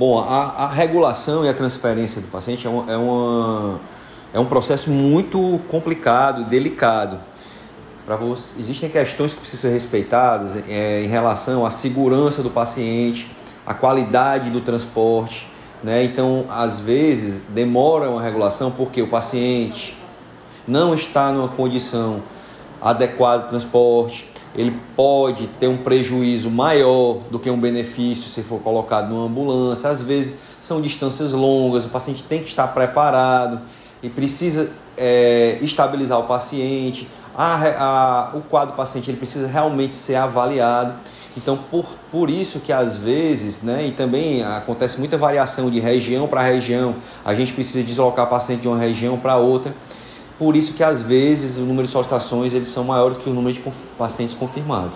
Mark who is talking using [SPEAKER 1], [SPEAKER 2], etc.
[SPEAKER 1] Bom, a, a regulação e a transferência do paciente é, uma, é, uma, é um processo muito complicado, delicado. Você, existem questões que precisam ser respeitadas é, em relação à segurança do paciente, a qualidade do transporte, né? Então, às vezes demora uma regulação porque o paciente não está numa condição adequada de transporte, ele pode ter um prejuízo maior do que um benefício se for colocado numa ambulância. Às vezes são distâncias longas, o paciente tem que estar preparado e precisa é, estabilizar o paciente. A, a, o quadro do paciente ele precisa realmente ser avaliado. Então, por, por isso que às vezes, né, e também acontece muita variação de região para região, a gente precisa deslocar paciente de uma região para outra. Por isso que às vezes o número de solicitações eles são maiores que o número de pacientes confirmados.